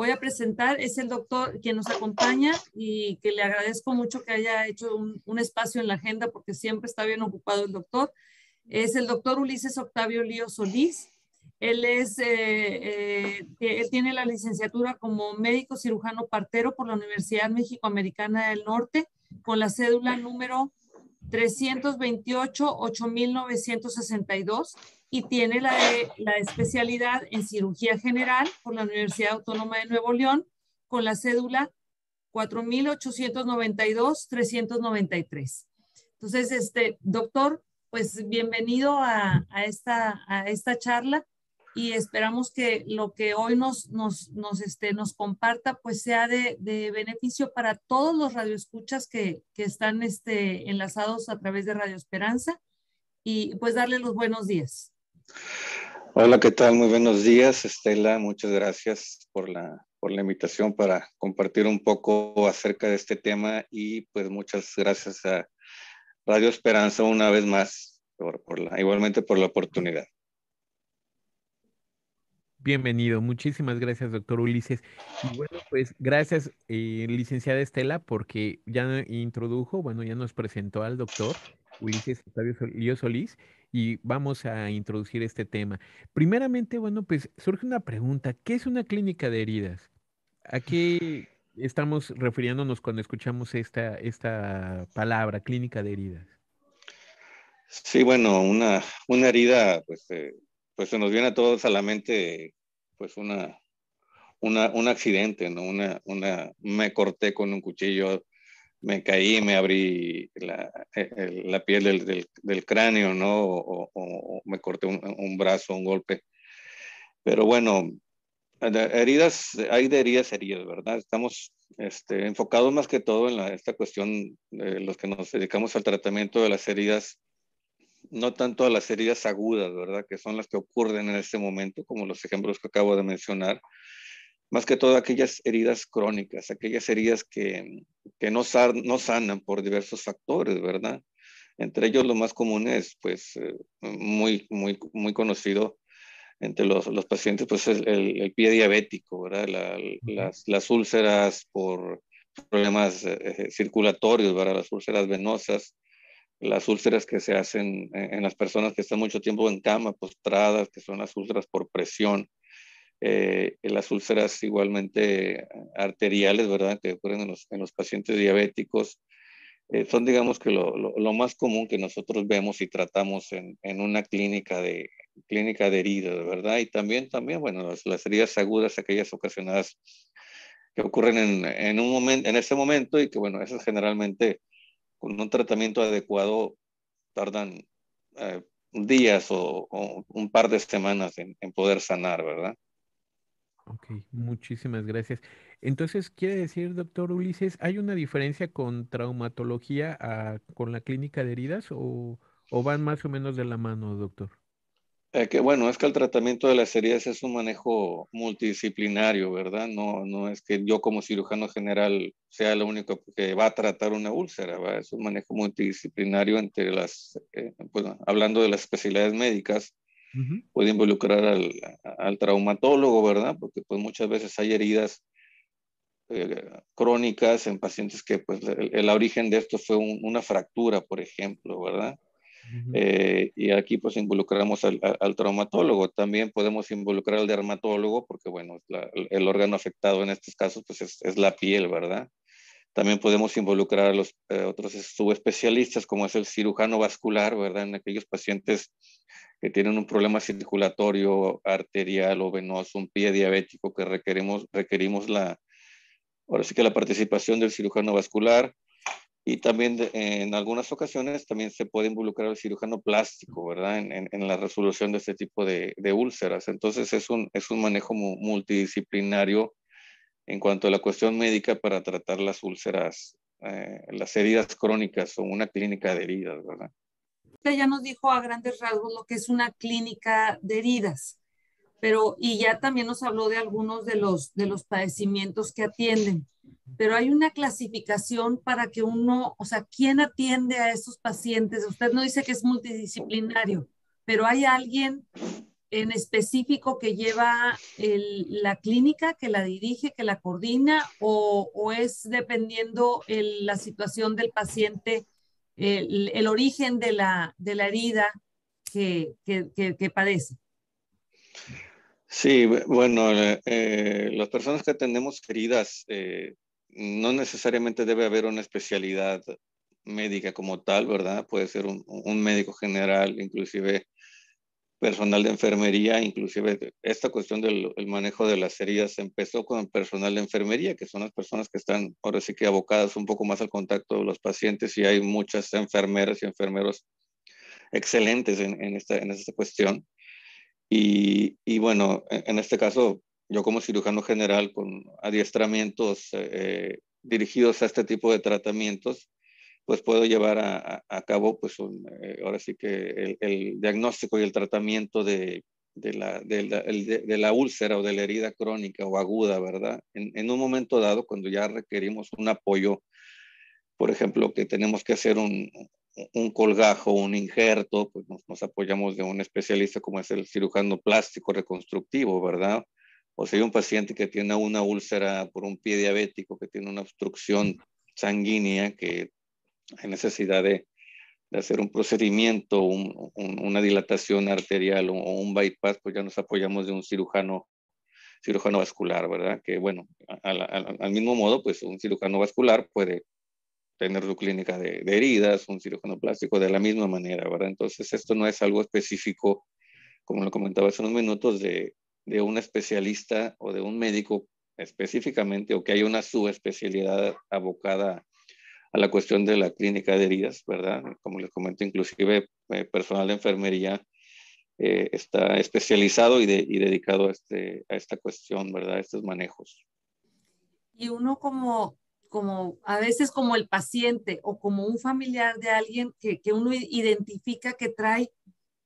voy a presentar es el doctor quien nos acompaña y que le agradezco mucho que haya hecho un, espacio en la agenda porque siempre está bien ocupado el doctor. Es el doctor Ulises Octavio Lío Solís. Él es, eh, eh, tiene la licenciatura como médico cirujano partero por la Universidad México-Americana del Norte con la cédula número 328-8962 y tiene la, la especialidad en cirugía general por la Universidad Autónoma de Nuevo León con la cédula 4892-393. Entonces, este, doctor, pues bienvenido a, a, esta, a esta charla y esperamos que lo que hoy nos, nos, nos, este, nos comparta pues sea de, de, beneficio para todos los radioescuchas que, que están este, enlazados a través de Radio Esperanza y pues darle los buenos días. Hola, ¿qué tal? Muy buenos días, Estela. Muchas gracias por la, por la invitación para compartir un poco acerca de este tema y pues muchas gracias a Radio Esperanza una vez más, por, por la, igualmente por la oportunidad. Bienvenido, muchísimas gracias, doctor Ulises. Y bueno, pues gracias, eh, licenciada Estela, porque ya introdujo, bueno, ya nos presentó al doctor Ulises Octavio Solís y vamos a introducir este tema. Primeramente, bueno, pues surge una pregunta, ¿qué es una clínica de heridas? ¿A qué estamos refiriéndonos cuando escuchamos esta, esta palabra, clínica de heridas? Sí, bueno, una, una herida, pues... Eh pues se nos viene a todos a la mente, pues una, una, un accidente, ¿no? Una, una, me corté con un cuchillo, me caí, me abrí la, la piel del, del, del, cráneo, ¿no? O, o me corté un, un, brazo, un golpe. Pero bueno, heridas, hay de heridas, heridas, ¿verdad? Estamos este, enfocados más que todo en la, esta cuestión de los que nos dedicamos al tratamiento de las heridas no tanto a las heridas agudas, ¿verdad? Que son las que ocurren en este momento, como los ejemplos que acabo de mencionar, más que todo aquellas heridas crónicas, aquellas heridas que, que no, no sanan por diversos factores, ¿verdad? Entre ellos lo más común es, pues, eh, muy, muy, muy conocido entre los, los pacientes, pues, el, el, pie diabético, ¿verdad? La, las, las, úlceras por problemas eh, circulatorios, ¿verdad? Las úlceras venosas, las úlceras que se hacen en las personas que están mucho tiempo en cama, postradas, que son las úlceras por presión, eh, las úlceras igualmente arteriales, ¿verdad? Que ocurren en los, en los pacientes diabéticos, eh, son digamos que lo, lo, lo, más común que nosotros vemos y tratamos en, en, una clínica de, clínica de heridas, ¿verdad? Y también, también bueno, las, las heridas agudas, aquellas ocasionadas que ocurren en, en un momento, en ese momento y que, bueno, esas generalmente con un tratamiento adecuado tardan eh, días o, un par de semanas en, poder sanar, ¿verdad? Ok, muchísimas gracias. Entonces, quiere decir, doctor Ulises, ¿hay una diferencia con traumatología a, con la clínica de heridas o, o van más o menos de la mano, doctor? Eh, que bueno, es que el tratamiento de las heridas es un manejo multidisciplinario, ¿verdad? No, no es que yo como cirujano general sea el único que va a tratar una úlcera, ¿verdad? Es un manejo multidisciplinario entre las, eh, bueno, hablando de las especialidades médicas, uh -huh. puede involucrar al, al, traumatólogo, ¿verdad? Porque pues muchas veces hay heridas eh, crónicas en pacientes que pues el, el, origen de esto fue un, una fractura, por ejemplo, ¿verdad? Eh, y aquí pues involucramos al, traumatólogo. También podemos involucrar al dermatólogo porque, bueno, el órgano afectado en estos casos pues es, es, la piel, ¿verdad? También podemos involucrar a los eh, otros subespecialistas como es el cirujano vascular, ¿verdad? En aquellos pacientes que tienen un problema circulatorio arterial o venoso, un pie diabético que requerimos, requerimos la, ahora sí que la participación del cirujano vascular y también de, en algunas ocasiones también se puede involucrar al cirujano plástico, ¿verdad? En, en, en la resolución de este tipo de, de, úlceras. Entonces es un, es un manejo multidisciplinario en cuanto a la cuestión médica para tratar las úlceras, eh, las heridas crónicas o una clínica de heridas, ¿verdad? Usted ya nos dijo a grandes rasgos lo que es una clínica de heridas, pero y ya también nos habló de algunos de los, de los padecimientos que atienden pero hay una clasificación para que uno, o sea, ¿quién atiende a estos pacientes? Usted no dice que es multidisciplinario, pero hay alguien en específico que lleva la clínica, que la dirige, que la coordina, o, es dependiendo la situación del paciente, el, origen de la, de la herida que, que, padece? Sí, bueno, eh, las personas que tenemos heridas, eh, no necesariamente debe haber una especialidad médica como tal, ¿verdad? Puede ser un, médico general, inclusive personal de enfermería, inclusive esta cuestión del manejo de las heridas empezó con personal de enfermería, que son las personas que están ahora sí que abocadas un poco más al contacto de los pacientes y hay muchas enfermeras y enfermeros excelentes en, esta, en esta cuestión. Y, bueno, en este caso, yo como cirujano general con adiestramientos eh, dirigidos a este tipo de tratamientos, pues puedo llevar a, cabo, pues eh, ahora sí que el, diagnóstico y el tratamiento de, de, la, de, la, úlcera o de la herida crónica o aguda, ¿verdad? En, un momento dado, cuando ya requerimos un apoyo, por ejemplo, que tenemos que hacer un, un colgajo, un injerto, pues nos, nos, apoyamos de un especialista como es el cirujano plástico reconstructivo, ¿verdad? O si hay un paciente que tiene una úlcera por un pie diabético, que tiene una obstrucción sanguínea, que hay necesidad de, hacer un procedimiento, una dilatación arterial o, un bypass, pues ya nos apoyamos de un cirujano, cirujano vascular, ¿verdad? Que bueno, al, mismo modo, pues un cirujano vascular puede tener su clínica de, heridas, un cirujano plástico de la misma manera, ¿verdad? Entonces esto no es algo específico, como lo comentaba hace unos minutos, de, de un especialista o de un médico específicamente, o que hay una subespecialidad abocada a la cuestión de la clínica de heridas, ¿verdad? Como les comento, inclusive eh, personal de enfermería eh, está especializado y, dedicado a, este, a esta cuestión, ¿verdad? A estos manejos. Y uno como, como, a veces como el paciente o como un familiar de alguien que, que uno identifica que trae,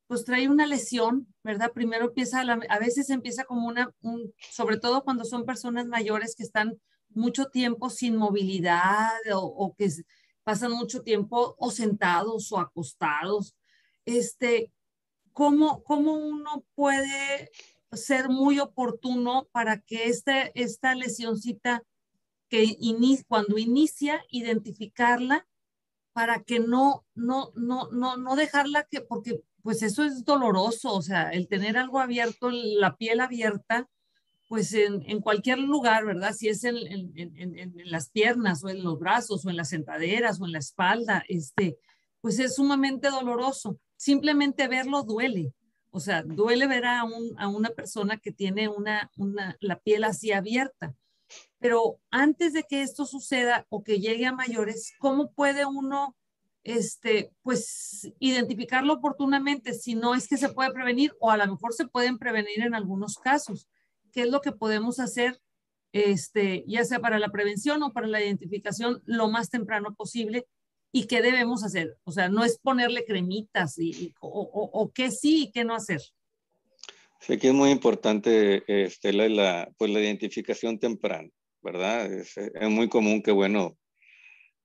pues trae una lesión, ¿verdad? Primero empieza, a veces empieza como una, un, sobre todo cuando son personas mayores que están mucho tiempo sin movilidad o, que pasan mucho tiempo o sentados o acostados. Este, ¿cómo, ¿Cómo uno puede ser muy oportuno para que este, esta lesioncita que cuando inicia, identificarla para que no, no, no, no, no dejarla que, porque pues eso es doloroso, o sea, el tener algo abierto, la piel abierta, pues en, cualquier lugar, ¿verdad? Si es en, las piernas o en los brazos o en las sentaderas o en la espalda, este, pues es sumamente doloroso. Simplemente verlo duele. O sea, duele ver a, una persona que tiene una, la piel así abierta. Pero antes de que esto suceda o que llegue a mayores, ¿cómo puede uno, este, pues, identificarlo oportunamente si no es que se puede prevenir o a lo mejor se pueden prevenir en algunos casos? qué es lo que podemos hacer, este, ya sea para la prevención o para la identificación lo más temprano posible y qué debemos hacer. O sea, no es ponerle cremitas y, o, qué sí y qué no hacer. Sí, que es muy importante, Estela, la, pues la identificación temprana, ¿verdad? Es, es, muy común que, bueno,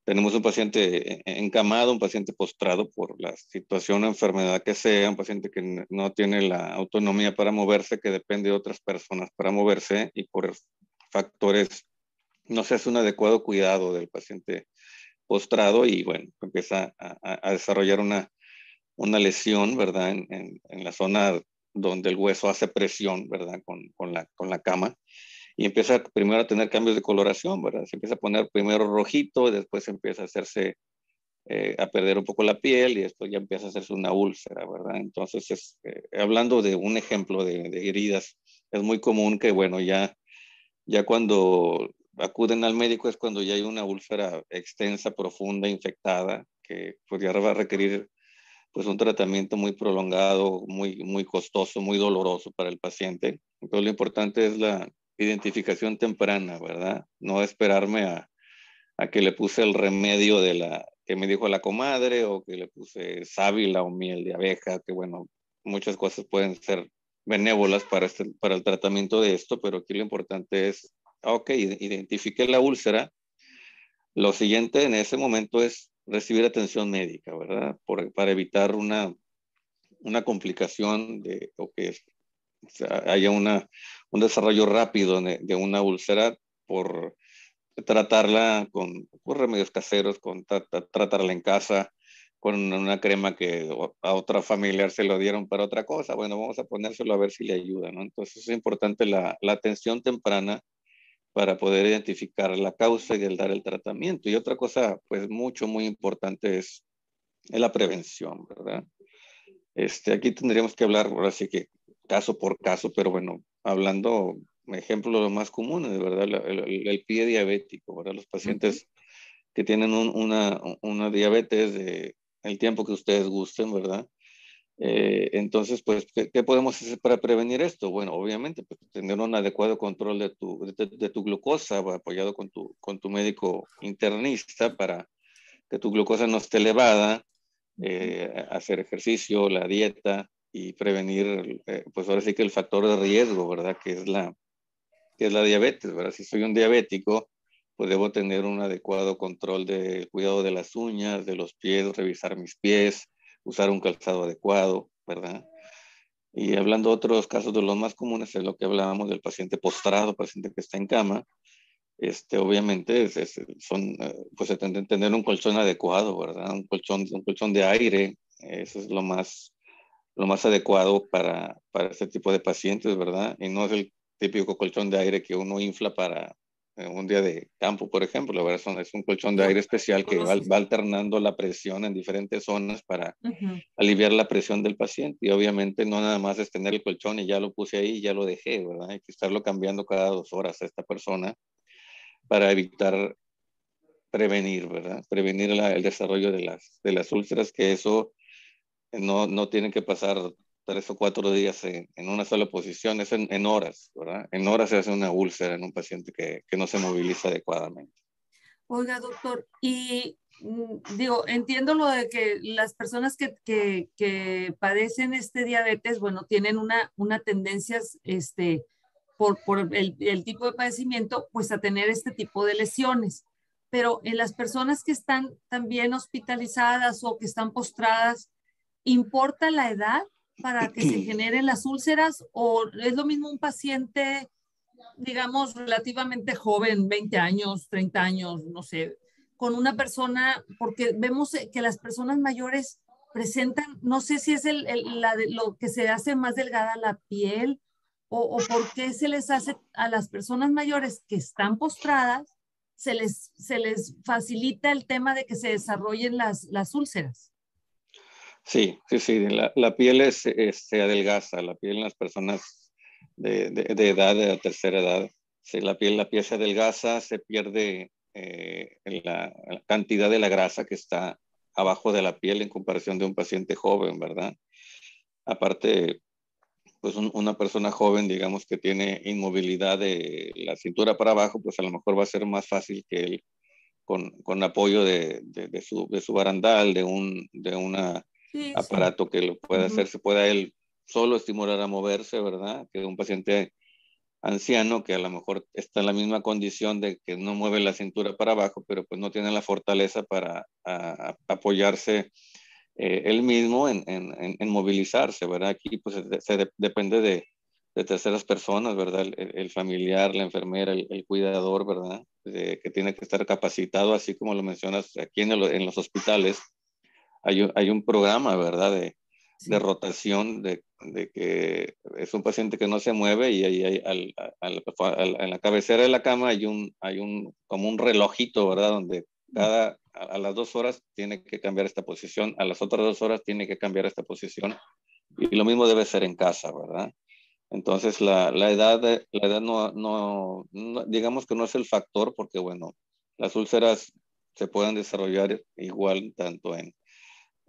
tenemos un paciente encamado, un paciente postrado por la situación o enfermedad que sea, un paciente que no tiene la autonomía para moverse, que depende de otras personas para moverse y por factores no se hace un adecuado cuidado del paciente postrado y bueno, empieza a, desarrollar una, una lesión, ¿verdad? En, en, la zona donde el hueso hace presión, ¿verdad? Con, con, la, con la cama y empieza primero a tener cambios de coloración, ¿verdad? Se empieza a poner primero rojito, después empieza a hacerse, eh, a perder un poco la piel y después ya empieza a hacerse una úlcera, ¿verdad? Entonces, es, eh, hablando de un ejemplo de, heridas, es muy común que, bueno, ya, ya cuando acuden al médico es cuando ya hay una úlcera extensa, profunda, infectada, que pues ya va a requerir pues un tratamiento muy prolongado, muy, muy costoso, muy doloroso para el paciente. Entonces lo importante es la, identificación temprana, ¿verdad? No esperarme a, a, que le puse el remedio de la que me dijo la comadre o que le puse sábila o miel de abeja, que bueno, muchas cosas pueden ser benévolas para, este, para el tratamiento de esto, pero aquí lo importante es, ok, identifique la úlcera. Lo siguiente en ese momento es recibir atención médica, ¿verdad? Para evitar una, una complicación de, o que haya una, un desarrollo rápido de, una úlcera por tratarla con, remedios caseros, con tratarla en casa, con una crema que a otra familiar se lo dieron para otra cosa. Bueno, vamos a ponérselo a ver si le ayuda, ¿no? Entonces es importante la, la atención temprana para poder identificar la causa y el dar el tratamiento. Y otra cosa, pues mucho, muy importante es, es la prevención, ¿verdad? Este, aquí tendríamos que hablar, ahora sí que caso por caso, pero bueno, hablando, ejemplo, lo más común, de verdad, el, pie diabético, ¿verdad? Los pacientes que tienen una, una diabetes de el tiempo que ustedes gusten, ¿verdad? Eh, entonces, pues, ¿qué, podemos hacer para prevenir esto? Bueno, obviamente, pues, tener un adecuado control de tu, de, tu glucosa, apoyado con tu, con tu médico internista para que tu glucosa no esté elevada, eh, hacer ejercicio, la dieta y prevenir, eh, pues ahora sí que el factor de riesgo, ¿verdad? Que es la, que es la diabetes, ¿verdad? Si soy un diabético, pues debo tener un adecuado control de cuidado de las uñas, de los pies, revisar mis pies, usar un calzado adecuado, ¿verdad? Y hablando de otros casos de los más comunes, es lo que hablábamos del paciente postrado, paciente que está en cama, este, obviamente son, eh, pues se que tener un colchón adecuado, ¿verdad? Un colchón, un colchón de aire, eso es lo más, lo más adecuado para, para este tipo de pacientes, ¿verdad? Y no es el típico colchón de aire que uno infla para, un día de campo, por ejemplo, la verdad es un colchón de aire especial que va, alternando la presión en diferentes zonas para aliviar la presión del paciente. Y obviamente no nada más es tener el colchón y ya lo puse ahí y ya lo dejé, ¿verdad? Hay que estarlo cambiando cada dos horas a esta persona para evitar prevenir, ¿verdad? Prevenir el desarrollo de las, de las úlceras, que eso no, no tiene que pasar tres o cuatro días en, una sola posición, es en, horas, ¿verdad? En horas se hace una úlcera en un paciente que, que no se moviliza adecuadamente. Oiga, doctor, y mm, digo, entiendo lo de que las personas que, que, que, padecen este diabetes, bueno, tienen una, una tendencia, este, por, por el, el, tipo de padecimiento, pues a tener este tipo de lesiones. Pero en las personas que están también hospitalizadas o que están postradas, ¿importa la edad para que se generen las úlceras o es lo mismo un paciente, digamos, relativamente joven, 20 años, 30 años, no sé, con una persona, porque vemos que las personas mayores presentan, no sé si es el, la de, lo que se hace más delgada la piel o, o por qué se les hace a las personas mayores que están postradas, se les, se les facilita el tema de que se desarrollen las, las úlceras. Sí, sí, sí, la, la piel es, se adelgaza, la piel en las personas de, de, edad, de la tercera edad, si la piel, la piel se adelgaza, se pierde eh, la, cantidad de la grasa que está abajo de la piel en comparación de un paciente joven, ¿verdad? Aparte, pues una persona joven, digamos que tiene inmovilidad de la cintura para abajo, pues a lo mejor va a ser más fácil que él con, con apoyo de, de, su, de su barandal, de, un, de una aparato que lo pueda hacer, se pueda él solo estimular a moverse, ¿verdad? Que un paciente anciano que a lo mejor está en la misma condición de que no mueve la cintura para abajo, pero pues no tiene la fortaleza para apoyarse eh, él mismo en, en, en, movilizarse, ¿verdad? Aquí pues se, depende de, de, terceras personas, ¿verdad? El, familiar, la enfermera, el, cuidador, ¿verdad? que tiene que estar capacitado, así como lo mencionas aquí en, en los hospitales, hay, un programa, ¿verdad? De, de rotación, de, de, que es un paciente que no se mueve y ahí hay, al, al, en la cabecera de la cama hay un, hay un, como un relojito, ¿verdad? Donde cada, a, las dos horas tiene que cambiar esta posición, a las otras dos horas tiene que cambiar esta posición. Y lo mismo debe ser en casa, ¿verdad? Entonces, la, la edad, la edad no, no, no, digamos que no es el factor, porque bueno, las úlceras se pueden desarrollar igual tanto en,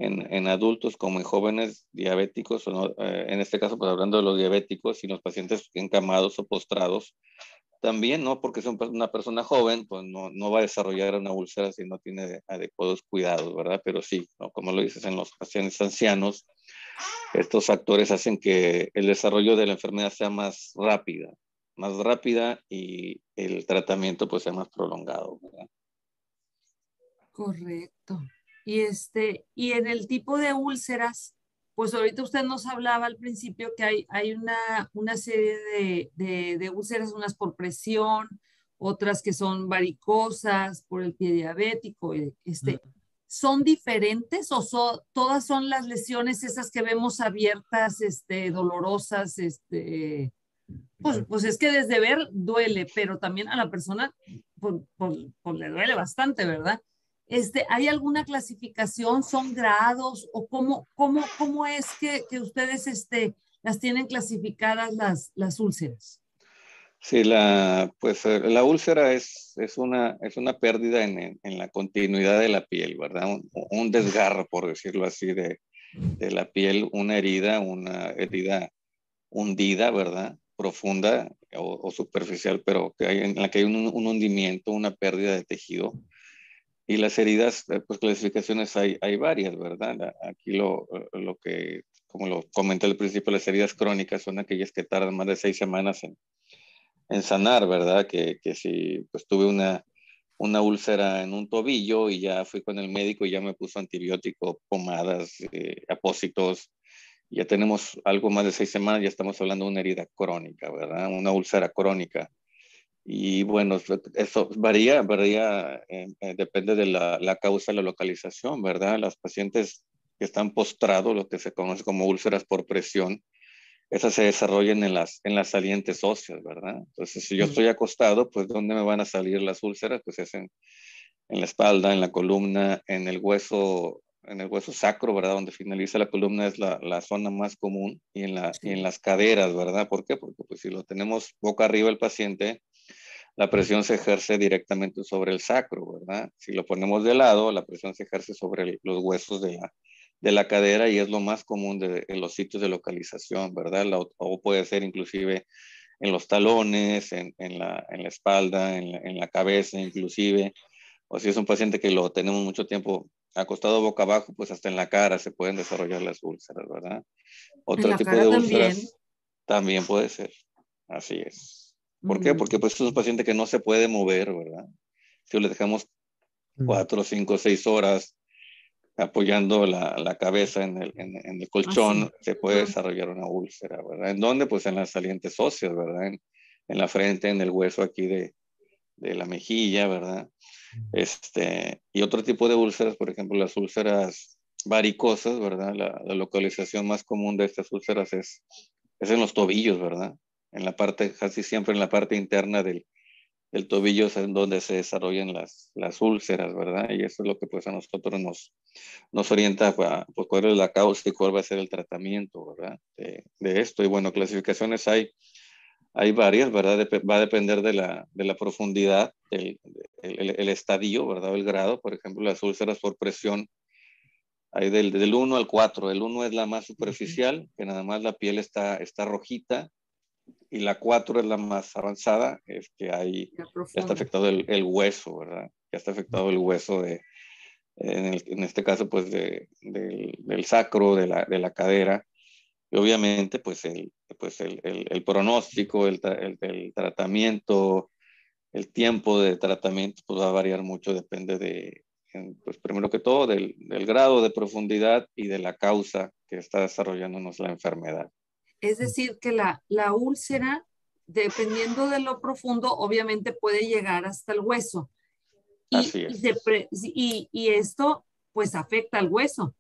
en, adultos como en jóvenes diabéticos, o eh, en este caso, pues hablando de los diabéticos y los pacientes encamados o postrados, también, ¿no? Porque es una persona joven, pues no, no, va a desarrollar una úlcera si no tiene adecuados cuidados, ¿verdad? Pero sí, ¿no? como lo dices, en los pacientes ancianos, estos factores hacen que el desarrollo de la enfermedad sea más rápida, más rápida y el tratamiento pues sea más prolongado, ¿verdad? Correcto. Y, este, y en el tipo de úlceras, pues ahorita usted nos hablaba al principio que hay, hay una, una serie de, de, de úlceras, unas por presión, otras que son varicosas por el pie diabético. Eh, este, ¿Son diferentes o todas son las lesiones esas que vemos abiertas, este, dolorosas? Este, pues, pues es que desde ver duele, pero también a la persona pues, pues, pues le duele bastante, ¿verdad? Este, ¿Hay alguna clasificación? ¿Son grados? ¿O cómo, cómo, cómo es que, que ustedes este, las tienen clasificadas las, las úlceras? Sí, la, pues eh, la úlcera es, es, una, es una pérdida en, en, la continuidad de la piel, ¿verdad? Un, un desgarro, por decirlo así, de, de, la piel, una herida, una herida hundida, ¿verdad? Profunda o, superficial, pero que hay, en la que hay un, un, hundimiento, una pérdida de tejido. Y las heridas, eh, pues clasificaciones hay, hay varias, ¿verdad? Aquí lo, lo que, como lo comenté al principio, las heridas crónicas son aquellas que tardan más de seis semanas en en sanar, ¿verdad? Que, que si pues tuve una, una úlcera en un tobillo y ya fui con el médico y ya me puso antibiótico, pomadas, eh, apósitos, ya tenemos algo más de seis semanas, ya estamos hablando de una herida crónica, ¿verdad? Una úlcera crónica. Y bueno, eso varía, varía, eh, eh, depende de la, la, causa, la localización, ¿verdad? Las pacientes que están postrados, lo que se conoce como úlceras por presión, esas se desarrollan en las, en las salientes óseas, ¿verdad? Entonces, si yo estoy acostado, pues ¿dónde me van a salir las úlceras? Pues es en, en la espalda, en la columna, en el hueso, en el hueso sacro, ¿verdad? Donde finaliza la columna es la, la zona más común y en, la, y en las caderas, ¿verdad? ¿Por qué? Porque pues si lo tenemos boca arriba el paciente, la presión se ejerce directamente sobre el sacro, ¿verdad? Si lo ponemos de lado, la presión se ejerce sobre los huesos de la, de la cadera y es lo más común de, en los sitios de localización, ¿verdad? o puede ser inclusive en los talones, en, en, la, en la, espalda, en la, en la, cabeza inclusive. O si es un paciente que lo tenemos mucho tiempo acostado boca abajo, pues hasta en la cara se pueden desarrollar las úlceras, ¿verdad? Otro tipo de úlceras también? puede ser. Así es. ¿Por qué? Porque pues es un paciente que no se puede mover, ¿verdad? Si le dejamos cuatro, cinco, seis horas apoyando la, la cabeza en el, en, el colchón, ah, se puede desarrollar una úlcera, ¿verdad? ¿En dónde? Pues en las salientes óseas, ¿verdad? En, en la frente, en el hueso aquí de, de, la mejilla, ¿verdad? Este, y otro tipo de úlceras, por ejemplo, las úlceras varicosas, ¿verdad? La, la localización más común de estas úlceras es, es en los tobillos, ¿verdad? En la parte, casi siempre en la parte interna del, el tobillo es en donde se desarrollan las, las úlceras, ¿verdad? Y eso es lo que pues a nosotros nos, nos orienta a pues, cuál es la causa y cuál va a ser el tratamiento, ¿verdad? De, de esto. Y bueno, clasificaciones hay, hay varias, ¿verdad? va a depender de la, de la profundidad, el, el, el, estadio, ¿verdad? El grado, por ejemplo, las úlceras por presión, hay del, del 1 al 4. El 1 es la más superficial, que nada más la piel está, está rojita, y la 4 es la más avanzada, es que hay, ya, está afectado el, el, hueso, ¿verdad? Ya está afectado el hueso de, en, el, en este caso, pues de, de, del sacro, de la, de la cadera, y obviamente, pues el, pues el, el, pronóstico, el, el, tratamiento, el tiempo de tratamiento, pues va a variar mucho, depende de, pues primero que todo, del, del grado de profundidad y de la causa que está desarrollándonos la enfermedad. Es decir, que la, la úlcera, dependiendo de lo profundo, obviamente puede llegar hasta el hueso. Y, Así es. y, y, esto pues afecta al hueso.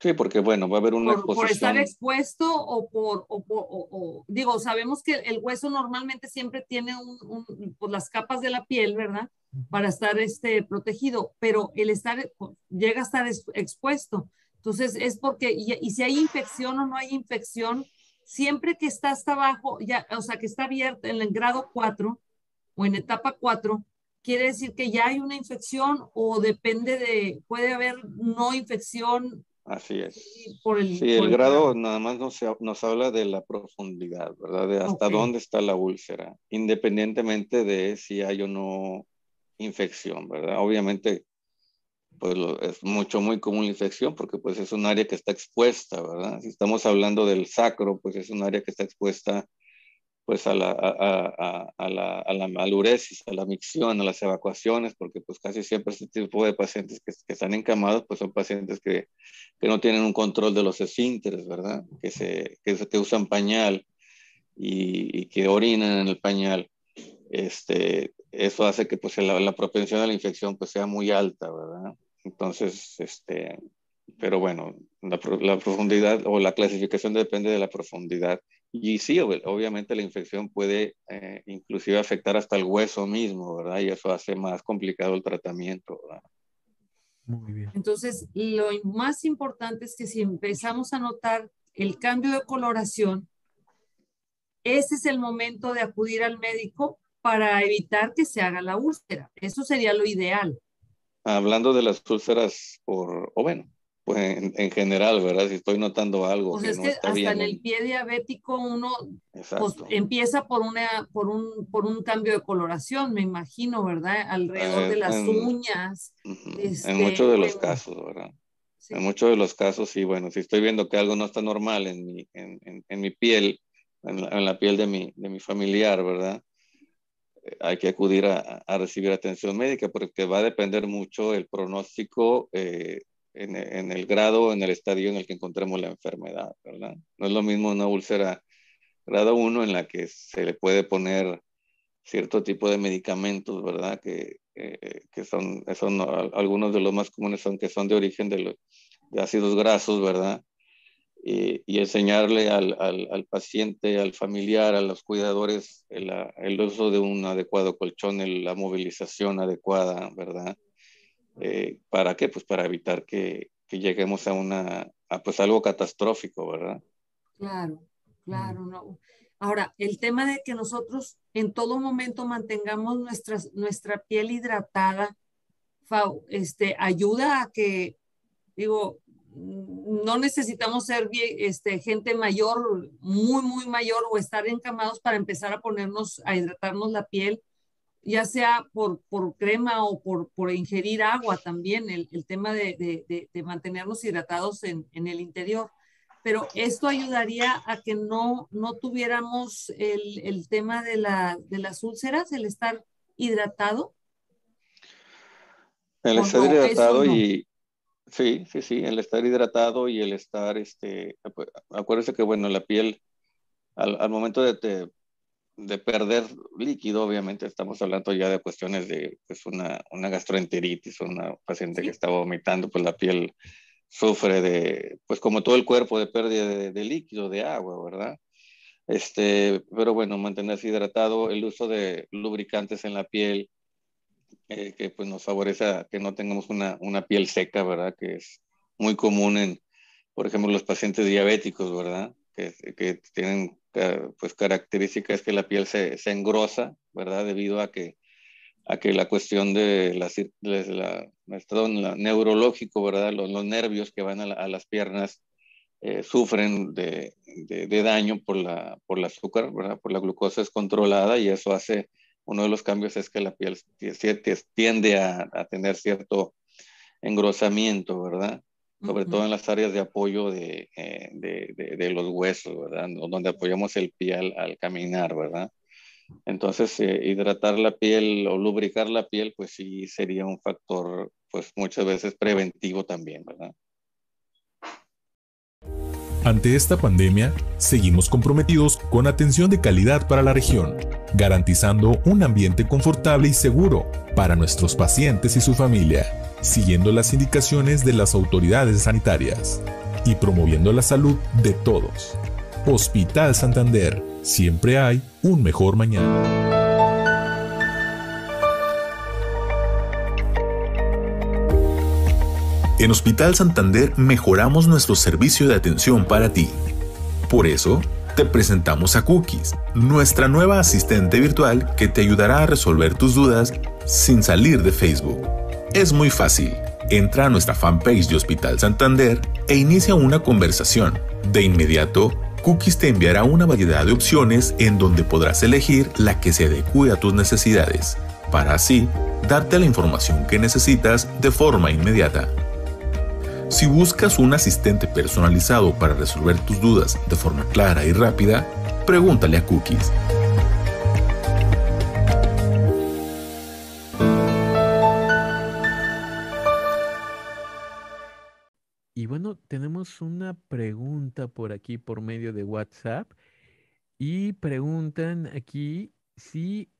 Sí, porque bueno, va a haber una por, exposición. Por estar expuesto o por, o, o, o, digo, sabemos que el hueso normalmente siempre tiene un, un, pues las capas de la piel, ¿verdad? Para estar este, protegido, pero el estar, llega a estar expuesto. Entonces, es porque, y, y, si hay infección o no hay infección, siempre que está hasta abajo, ya, o sea, que está abierta en el grado 4 o en etapa 4, quiere decir que ya hay una infección o depende de, puede haber no infección. Así es. Por el, sí, por el, el grado nada más nos, nos, habla de la profundidad, ¿verdad? De hasta okay. dónde está la úlcera, independientemente de si hay o no infección, ¿verdad? Obviamente pues lo, es mucho, muy común la infección porque pues es un área que está expuesta, ¿verdad? Si estamos hablando del sacro, pues es un área que está expuesta pues a la, a, a, la, a la maluresis, a la micción, a las evacuaciones, porque pues casi siempre este tipo de pacientes que, que están encamados, pues son pacientes que, que, no tienen un control de los esfínteres, ¿verdad? Que, se, que, que usan pañal y, y, que orinan en el pañal. Este, eso hace que pues la, la propensión a la infección pues sea muy alta, ¿verdad? Entonces, este, pero bueno, la, la, profundidad o la clasificación depende de la profundidad. Y sí, obviamente la infección puede eh, inclusive afectar hasta el hueso mismo, ¿verdad? Y eso hace más complicado el tratamiento, ¿verdad? Muy bien. Entonces, lo más importante es que si empezamos a notar el cambio de coloración, ese es el momento de acudir al médico para evitar que se haga la úlcera. Eso sería lo ideal. Hablando de las úlceras por, o bueno, pues en, general, ¿verdad? Si estoy notando algo. Pues es que hasta en el pie diabético uno pues, empieza por, una, por, un, por un cambio de coloración, me imagino, ¿verdad? Alrededor de las uñas. Este, en muchos de los casos, ¿verdad? En muchos de los casos, sí, bueno, si estoy viendo que algo no está normal en mi, en, en, mi piel, en la, piel de mi, de mi familiar, ¿verdad? Eh, hay que acudir a, recibir atención médica porque va a depender mucho el pronóstico eh, en, el grado, en el estadio en el que encontremos la enfermedad, ¿verdad? No es lo mismo una úlcera grado 1 en la que se le puede poner cierto tipo de medicamentos, ¿verdad? Que, que son, algunos de los más comunes son que son de origen de, de ácidos grasos, ¿verdad? Y, y enseñarle al, al, al, paciente, al familiar, a los cuidadores el, el uso de un adecuado colchón, la movilización adecuada, ¿verdad? Eh, ¿Para qué? Pues para evitar que, que lleguemos a una, a pues algo catastrófico, ¿verdad? Claro, claro, no. Ahora, el tema de que nosotros en todo momento mantengamos nuestra, nuestra piel hidratada, este, ayuda a que, digo, no necesitamos ser este, gente mayor, muy, muy mayor o estar encamados para empezar a ponernos, a hidratarnos la piel ya sea por, por crema o por, por ingerir agua también, el, el tema de, de, de, mantenernos hidratados en, en, el interior. Pero esto ayudaría a que no, no tuviéramos el, el tema de, la, de las úlceras, el estar hidratado. El estar hidratado y, Sí, sí, sí, el estar hidratado y el estar, este, acuérdese que, bueno, la piel, al, al momento de, de perder líquido, obviamente estamos hablando ya de cuestiones de pues una, una gastroenteritis, una paciente que está vomitando, pues la piel sufre de, pues como todo el cuerpo, de pérdida de, líquido, de agua, ¿verdad? Este, pero bueno, mantenerse hidratado, el uso de lubricantes en la piel, eh, que pues nos favorece a que no tengamos una, una piel seca, ¿verdad? Que es muy común en, por ejemplo, los pacientes diabéticos, ¿verdad? Que, que tienen pues característica es que la piel se, se engrosa, ¿verdad? Debido a que, a que la cuestión de la, la, la neurológico, ¿verdad? Los, los, nervios que van a, a las piernas eh, sufren de, de, de, daño por la, por la azúcar, ¿verdad? Por la glucosa descontrolada y eso hace, uno de los cambios es que la piel tiende a, a tener cierto engrosamiento, ¿verdad? sobre todo en las áreas de apoyo de, eh, de, de, de, los huesos, ¿verdad? Donde apoyamos el pie al, al caminar, ¿verdad? Entonces, eh, hidratar la piel o lubricar la piel, pues sí sería un factor, pues muchas veces preventivo también, ¿verdad? Ante esta pandemia, seguimos comprometidos con atención de calidad para la región, garantizando un ambiente confortable y seguro para nuestros pacientes y su familia siguiendo las indicaciones de las autoridades sanitarias y promoviendo la salud de todos. Hospital Santander, siempre hay un mejor mañana. En Hospital Santander mejoramos nuestro servicio de atención para ti. Por eso, te presentamos a Cookies, nuestra nueva asistente virtual que te ayudará a resolver tus dudas sin salir de Facebook. Es muy fácil. Entra a nuestra fanpage de Hospital Santander e inicia una conversación. De inmediato, Cookies te enviará una variedad de opciones en donde podrás elegir la que se adecue a tus necesidades, para así darte la información que necesitas de forma inmediata. Si buscas un asistente personalizado para resolver tus dudas de forma clara y rápida, pregúntale a Cookies. Y bueno, tenemos una pregunta por aquí por medio de WhatsApp y preguntan aquí si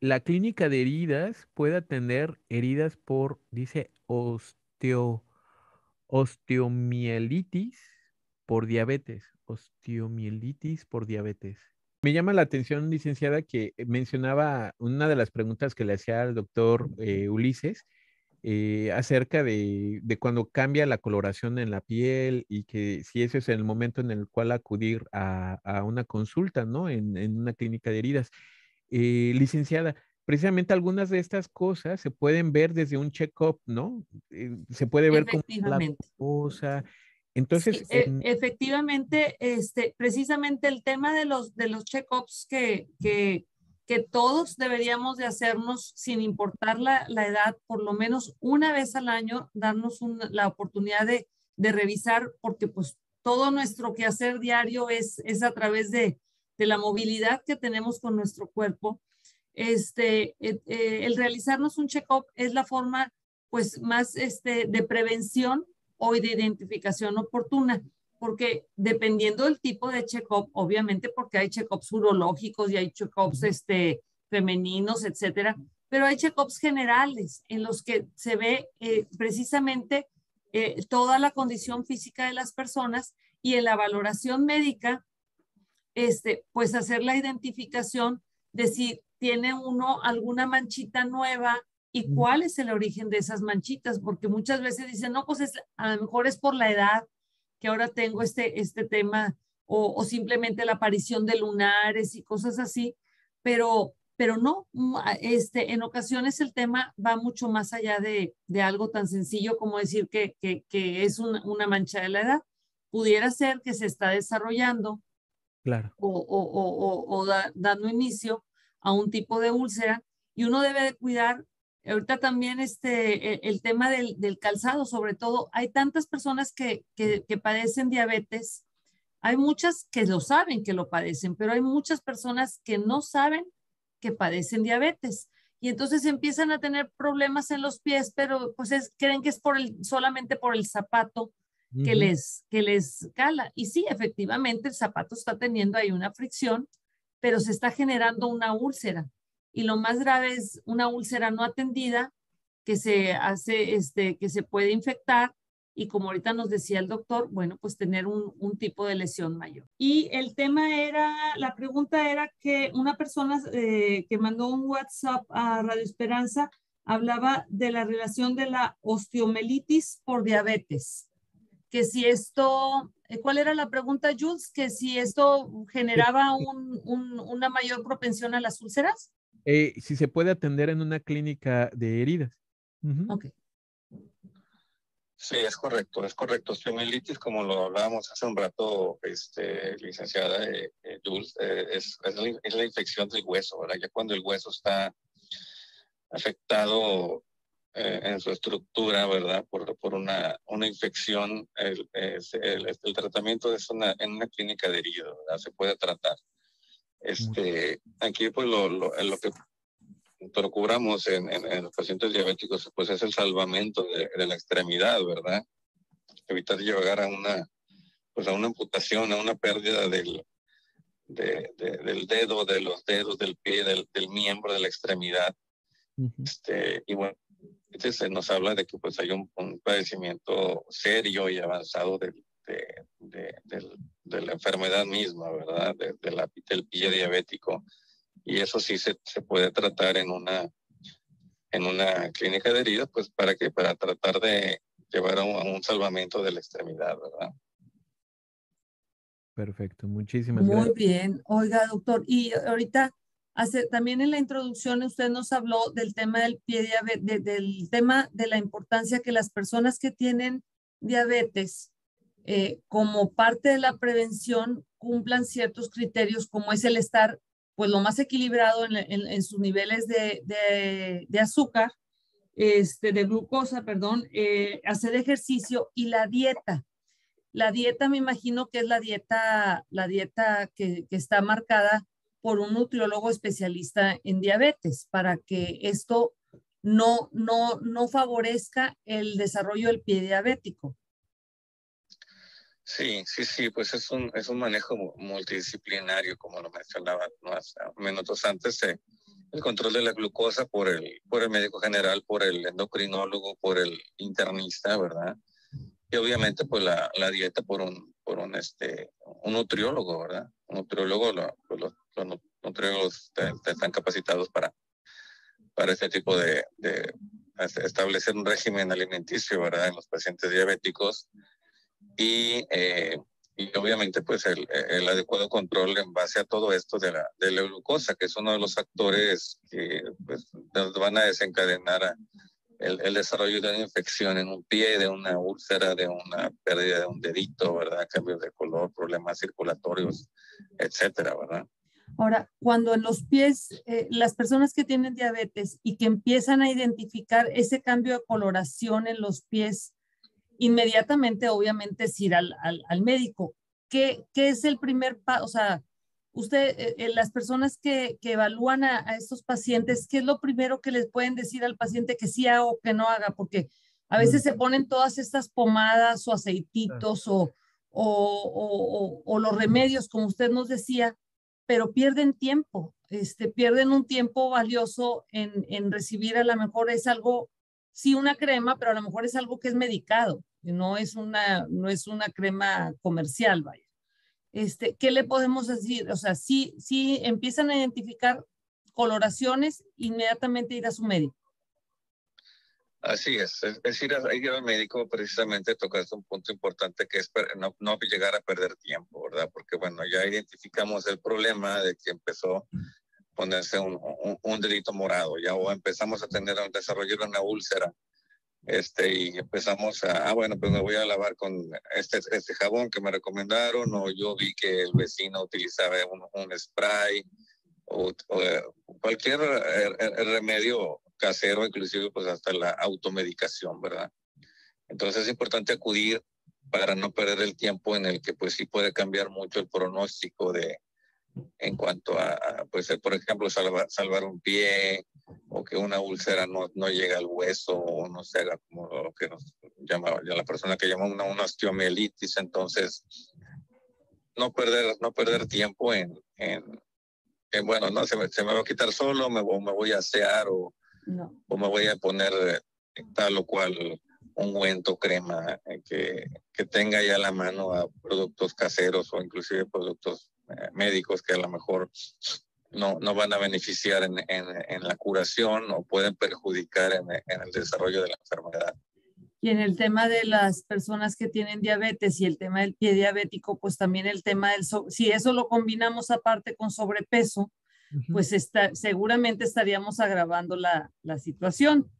la clínica de heridas puede atender heridas por, dice, osteo osteomielitis por diabetes. Osteomielitis por diabetes. Me llama la atención, licenciada, que mencionaba una de las preguntas que le hacía al doctor eh, Ulises eh, acerca de, cuando cambia la coloración en la piel y que si ese es el momento en el cual acudir a, una consulta, ¿no? En, una clínica de heridas. Eh, licenciada, precisamente algunas de estas cosas se pueden ver desde un check-up, ¿no? se puede ver como la cosa. Entonces, e, efectivamente, este, precisamente el tema de los, de los check-ups que, que, que, todos deberíamos de hacernos sin importar la, la, edad, por lo menos una vez al año, darnos la oportunidad de, de, revisar, porque pues todo nuestro quehacer diario es, es a través de, de la movilidad que tenemos con nuestro cuerpo. Este, eh, eh, el realizarnos un check-up es la forma pues más este, de prevención o de identificación oportuna, porque dependiendo del tipo de check-up, obviamente porque hay check-ups urológicos y hay check-ups este, femeninos, etcétera, pero hay check-ups generales en los que se ve eh, precisamente eh, toda la condición física de las personas y en la valoración médica, este, pues hacer la identificación de si tiene uno alguna manchita nueva, y cuál es el origen de esas manchitas, porque muchas veces dicen, no, pues a lo mejor es por la edad que ahora tengo este, este tema o, simplemente la aparición de lunares y cosas así, pero, pero no, este, en ocasiones el tema va mucho más allá de, de algo tan sencillo como decir que, que, que es una, mancha de la edad. Pudiera ser que se está desarrollando claro. o, o, o dando inicio a un tipo de úlcera y uno debe de cuidar Ahorita también este, e, el, tema del, calzado, sobre todo, hay tantas personas que, que, padecen diabetes, hay muchas que lo saben que lo padecen, pero hay muchas personas que no saben que padecen diabetes. Y entonces empiezan a tener problemas en los pies, pero pues creen que es por el, solamente por el zapato que, les, que les cala. Y sí, efectivamente, el zapato está teniendo ahí una fricción, pero se está generando una úlcera y lo más grave es una úlcera no atendida que se hace, este, que se puede infectar y como ahorita nos decía el doctor, bueno, pues tener un, tipo de lesión mayor. Y el tema era, la pregunta era que una persona eh, que mandó un WhatsApp a Radio Esperanza hablaba de la relación de la osteomelitis por diabetes, que si esto, ¿cuál era la pregunta, Jules? Que si esto generaba un, un, una mayor propensión a las úlceras. Eh, si se puede atender en una clínica de heridas. Sí, es correcto, es correcto. Osteomielitis, como lo hablábamos hace un rato, este, licenciada eh, eh, Jules, es, la, infección del hueso, ¿verdad? Ya cuando el hueso está afectado en su estructura, ¿verdad? Por, por una, una infección, el, el, tratamiento es una, en una clínica de heridas, ¿verdad? Se puede tratar. Este, aquí pues lo, lo, lo que procuramos en, en, los pacientes diabéticos pues es el salvamento de, de, la extremidad, ¿verdad? Evitar llegar a una, pues a una amputación, a una pérdida del, de, del dedo, de los dedos, del pie, del, del miembro, de la extremidad. este, y bueno, este se nos habla de que pues hay un, un padecimiento serio y avanzado del, de, de, la enfermedad misma, ¿verdad? De, la, del pie diabético. Y eso sí se, se, puede tratar en una, en una clínica de heridas, pues para que para tratar de llevar a un, salvamento de la extremidad, ¿verdad? Perfecto, muchísimas gracias. Muy bien, oiga doctor, y ahorita hace, también en la introducción usted nos habló del tema del pie diabetes, del tema de la importancia que las personas que tienen diabetes eh, como parte de la prevención cumplan ciertos criterios como es el estar pues lo más equilibrado en, sus niveles de, de, azúcar, este, de glucosa, perdón, eh, hacer ejercicio y la dieta. La dieta me imagino que es la dieta, la dieta que, que está marcada por un nutriólogo especialista en diabetes para que esto no, no, no favorezca el desarrollo del pie diabético. Sí, sí, sí, pues es un, es un manejo multidisciplinario, como lo mencionaba unos minutos antes, eh, el control de la glucosa por el, por el médico general, por el endocrinólogo, por el internista, ¿verdad? Y obviamente pues la, la dieta por un, por un, este, un nutriólogo, ¿verdad? Un nutriólogo, pues, los, los, nutriólogos están capacitados para, para este tipo de, de establecer un régimen alimenticio, ¿verdad? En los pacientes diabéticos y, eh, y obviamente pues el, el, adecuado control en base a todo esto de la, de la glucosa, que es uno de los factores que pues, van a desencadenar el, el, desarrollo de una infección en un pie, de una úlcera, de una pérdida de un dedito, ¿verdad? Cambios de color, problemas circulatorios, etcétera, ¿verdad? Ahora, cuando en los pies, eh, las personas que tienen diabetes y que empiezan a identificar ese cambio de coloración en los pies, inmediatamente, obviamente, es ir al, al, médico. ¿Qué, ¿Qué, es el primer paso? O sea, usted, eh, eh, las personas que, que evalúan a, a, estos pacientes, ¿qué es lo primero que les pueden decir al paciente que sí haga o que no haga? Porque a veces se ponen todas estas pomadas o aceititos o, o, o, o, los remedios, como usted nos decía, pero pierden tiempo, este, pierden un tiempo valioso en, en recibir a lo mejor es algo sí una crema, pero a lo mejor es algo que es medicado, no es una, no es una crema comercial, vaya. Este, ¿Qué le podemos decir? O sea, si, si empiezan a identificar coloraciones, inmediatamente ir a su médico. Así es, es decir, ir al médico precisamente tocaste un punto importante que es no, no, llegar a perder tiempo, ¿verdad? Porque bueno, ya identificamos el problema de que empezó ponerse un, un, delito morado, ya o empezamos a tener, a desarrollar una úlcera, este, y empezamos a, ah, bueno, pues me voy a lavar con este, este jabón que me recomendaron, o yo vi que el vecino utilizaba un, un spray, o, cualquier eh, eh, remedio casero, inclusive pues hasta la automedicación, ¿verdad? Entonces es importante acudir para no perder el tiempo en el que pues sí puede cambiar mucho el pronóstico de, en cuanto a, pues, por ejemplo, salvar, salvar, un pie o que una úlcera no, no llegue al hueso o no se haga como lo que nos llama la persona que llama una, una osteomielitis. Entonces, no perder, no perder tiempo en, en, en bueno, no, se me, se me, va a quitar solo, me, me voy a asear o, o me voy a poner tal o cual ungüento, crema, eh, que, que tenga ya a la mano a productos caseros o inclusive productos eh, médicos que a lo mejor no, no van a beneficiar en, en, en, la curación o pueden perjudicar en, en, el desarrollo de la enfermedad. Y en el tema de las personas que tienen diabetes y el tema del pie diabético, pues también el tema del, si eso lo combinamos aparte con sobrepeso, pues está, seguramente estaríamos agravando la, la situación.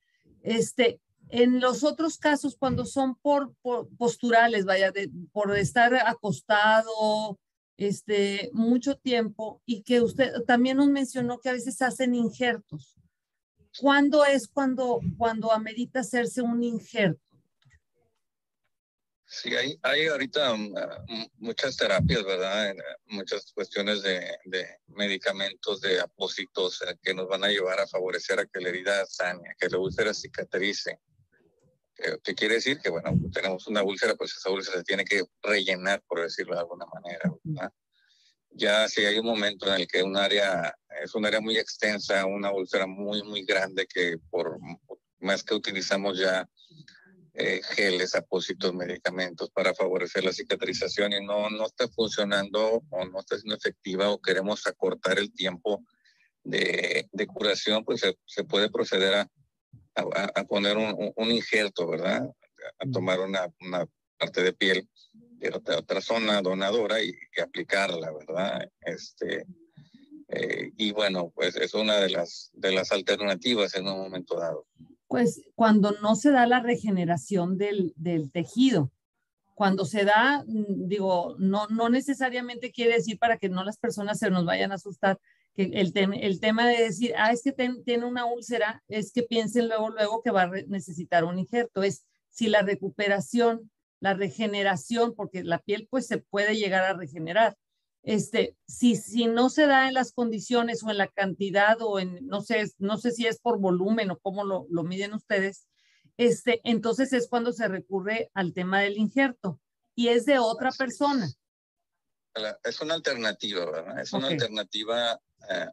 Este, en los otros casos, cuando son por, por posturales, vaya, de, por estar acostado, este, mucho tiempo y que usted también nos mencionó que a veces hacen injertos. ¿Cuándo es cuando, cuando amerita hacerse un injerto? Sí, hay, hay ahorita um, muchas terapias, ¿verdad? Muchas cuestiones de, de medicamentos, de apósitos eh, que nos van a llevar a favorecer a que la herida sane, que la úlcera cicatrice. ¿Qué quiere decir? Que, bueno, tenemos una úlcera, pues esa úlcera se tiene que rellenar, por decirlo de alguna manera. Ya si hay un momento en el que un área es un área muy extensa, una úlcera muy, muy grande, que por más que utilizamos ya eh, geles, apósitos, medicamentos para favorecer la cicatrización y no, no está funcionando o no está siendo efectiva o queremos acortar el tiempo de, de curación, pues se, se puede proceder a a, poner un, un, injerto, ¿verdad? A tomar una, una parte de piel de otra, otra zona donadora y, aplicarla, ¿verdad? Este, eh, y bueno, pues es una de las, de las alternativas en un momento dado. Pues cuando no se da la regeneración del, del tejido, cuando se da, mm, digo, no, no necesariamente quiere decir para que no las personas se nos vayan a asustar, que el, el tema de decir, ah, es que tiene una úlcera, es que piensen luego, luego que va a necesitar un injerto. Es si la recuperación, la regeneración, porque la piel pues se puede llegar a regenerar. Este, si, si no se da en las condiciones o en la cantidad o en, no sé, no sé si es por volumen o cómo lo, lo miden ustedes, este, entonces es cuando se recurre al tema del injerto. y es de otra persona. Es una alternativa, ¿verdad? Es una alternativa eh,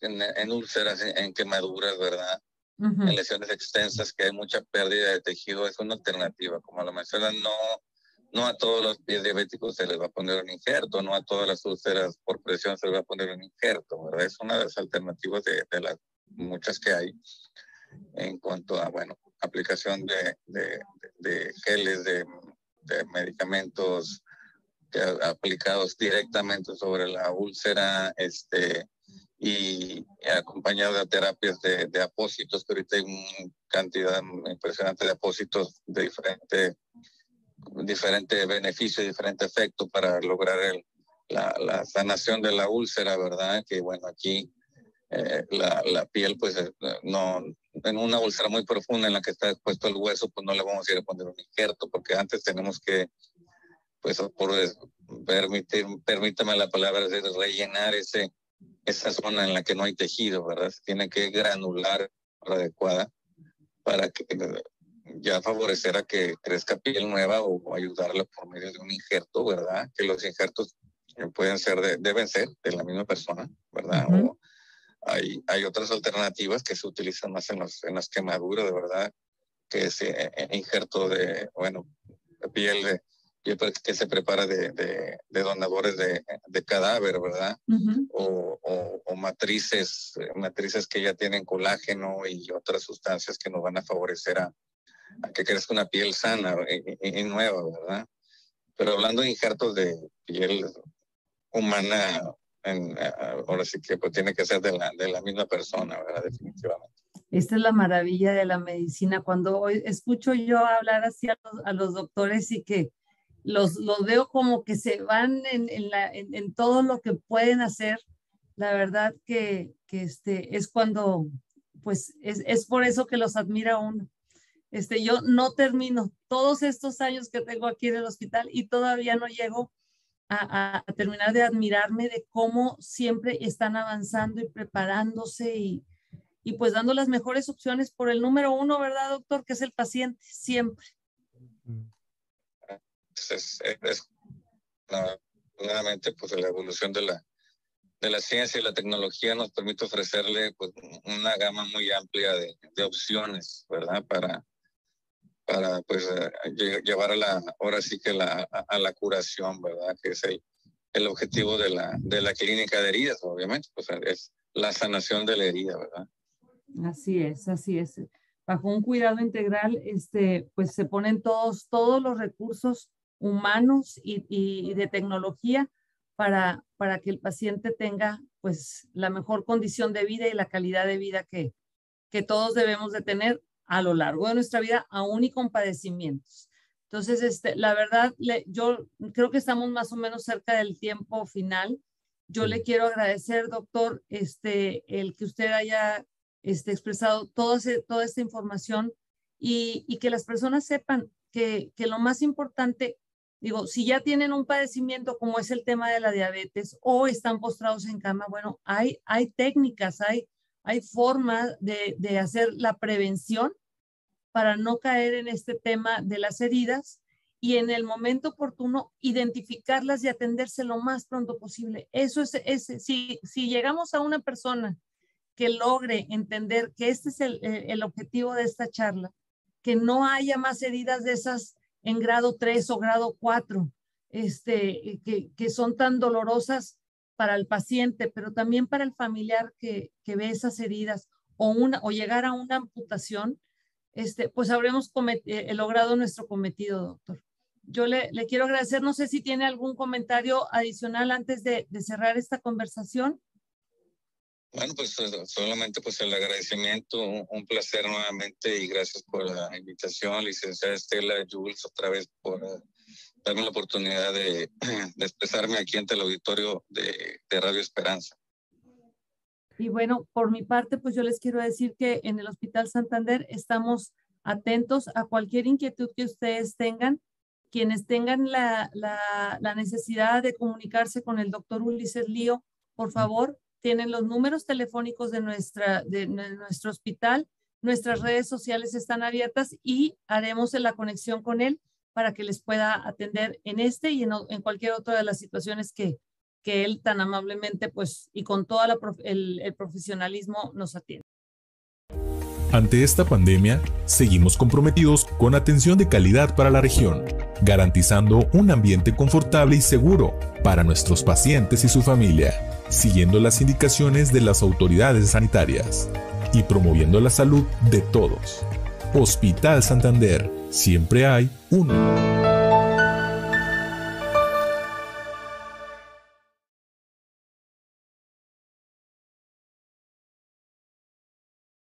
en, úlceras, en, quemaduras, ¿verdad? En lesiones extensas, que hay mucha pérdida de tejido, es una alternativa. Como lo mencionan, no, no a todos los pies diabéticos se les va a poner un injerto, no a todas las úlceras por presión se les va a poner un injerto, ¿verdad? Es una de las alternativas de, de las muchas que hay en cuanto a, bueno, aplicación de, de, de geles, de, medicamentos que, aplicados directamente sobre la úlcera, este, y acompañado de terapias de, de apósitos, que ahorita hay una cantidad impresionante de apósitos de diferente, diferente beneficio, diferente efecto para lograr el, la, la, sanación de la úlcera, ¿verdad? Que bueno, aquí eh, la, la, piel, pues eh, no, en una úlcera muy profunda en la que está expuesto el hueso, pues no le vamos a ir a poner un injerto, porque antes tenemos que, pues por permitir, permítame la palabra, rellenar ese, esa zona en la que no hay tejido, ¿verdad? Se tiene que granular adecuada para que ya favorecer a que crezca piel nueva o, ayudarla por medio de un injerto, ¿verdad? Que los injertos pueden ser, de, deben ser de la misma persona, ¿verdad? O hay, hay otras alternativas que se utilizan más en, los, en las quemaduras, de verdad, que es eh, eh, injerto de, bueno, piel de, que se prepara de, de, donadores de, de, cadáver, ¿verdad? o, o, matrices, matrices que ya tienen colágeno y otras sustancias que nos van a favorecer a, a que crezca una piel sana y, nueva, ¿verdad? Pero hablando de injertos de piel humana, en, ahora sí que pues, tiene que ser de la, de la misma persona, ¿verdad? Definitivamente. Esta es la maravilla de la medicina. Cuando hoy escucho yo hablar así a los, a los doctores y que los, los veo como que se van en, en, la, en, todo lo que pueden hacer. La verdad que, que este, es cuando, pues es, es, por eso que los admira uno. Este, yo no termino todos estos años que tengo aquí en el hospital y todavía no llego a, a, terminar de admirarme de cómo siempre están avanzando y preparándose y, y pues dando las mejores opciones por el número uno, ¿verdad, doctor? Que es el paciente, siempre. Mm es, es, nuevamente pues la evolución de la, de la ciencia y la tecnología nos permite ofrecerle pues, una gama muy amplia de, de opciones, ¿verdad? Para, para pues eh, llevar a la, ahora sí que la, a, la curación, ¿verdad? Que es el, el objetivo de la, de la clínica de heridas, obviamente, pues es la sanación de la herida, ¿verdad? Así es, así es. Bajo un cuidado integral, este, pues se ponen todos, todos los recursos humanos y, de tecnología para, para que el paciente tenga pues la mejor condición de vida y la calidad de vida que, que todos debemos de tener a lo largo de nuestra vida, aún y con padecimientos. Entonces, este, la verdad, yo creo que estamos más o menos cerca del tiempo final. Yo le quiero agradecer, doctor, este, el que usted haya este, expresado toda, toda esta información y, y, que las personas sepan que, que lo más importante Digo, si ya tienen un padecimiento como es el tema de la diabetes o están postrados en cama, bueno, hay, hay técnicas, hay, hay formas de, de hacer la prevención para no caer en este tema de las heridas y en el momento oportuno identificarlas y atenderse lo más pronto posible. Eso es, es si, si llegamos a una persona que logre entender que este es el, el objetivo de esta charla, que no haya más heridas de esas en grado 3 o grado 4, este, que, que son tan dolorosas para el paciente, pero también para el familiar que, que ve esas heridas o, una, o llegar a una amputación, este, pues habremos eh, logrado nuestro cometido, doctor. Yo le, le, quiero agradecer, no sé si tiene algún comentario adicional antes de, de cerrar esta conversación. Bueno, pues eh, solamente pues el agradecimiento, un placer nuevamente y gracias por la invitación, licenciada Estela Jules, otra vez por eh, darme la oportunidad de, de, expresarme aquí ante el auditorio de, de Radio Esperanza. Y bueno, por mi parte, pues yo les quiero decir que en el Hospital Santander estamos atentos a cualquier inquietud que ustedes tengan. Quienes tengan la, la, la necesidad de comunicarse con el doctor Ulises Lío, por favor, tienen los números telefónicos de, nuestra, de nuestro hospital, nuestras redes sociales están abiertas y haremos la conexión con él para que les pueda atender en este y en, cualquier otra de las situaciones que, que él tan amablemente pues y con todo el, el profesionalismo nos atiende. Ante esta pandemia, seguimos comprometidos con atención de calidad para la región, garantizando un ambiente confortable y seguro para nuestros pacientes y su familia, siguiendo las indicaciones de las autoridades sanitarias y promoviendo la salud de todos. Hospital Santander, siempre hay uno.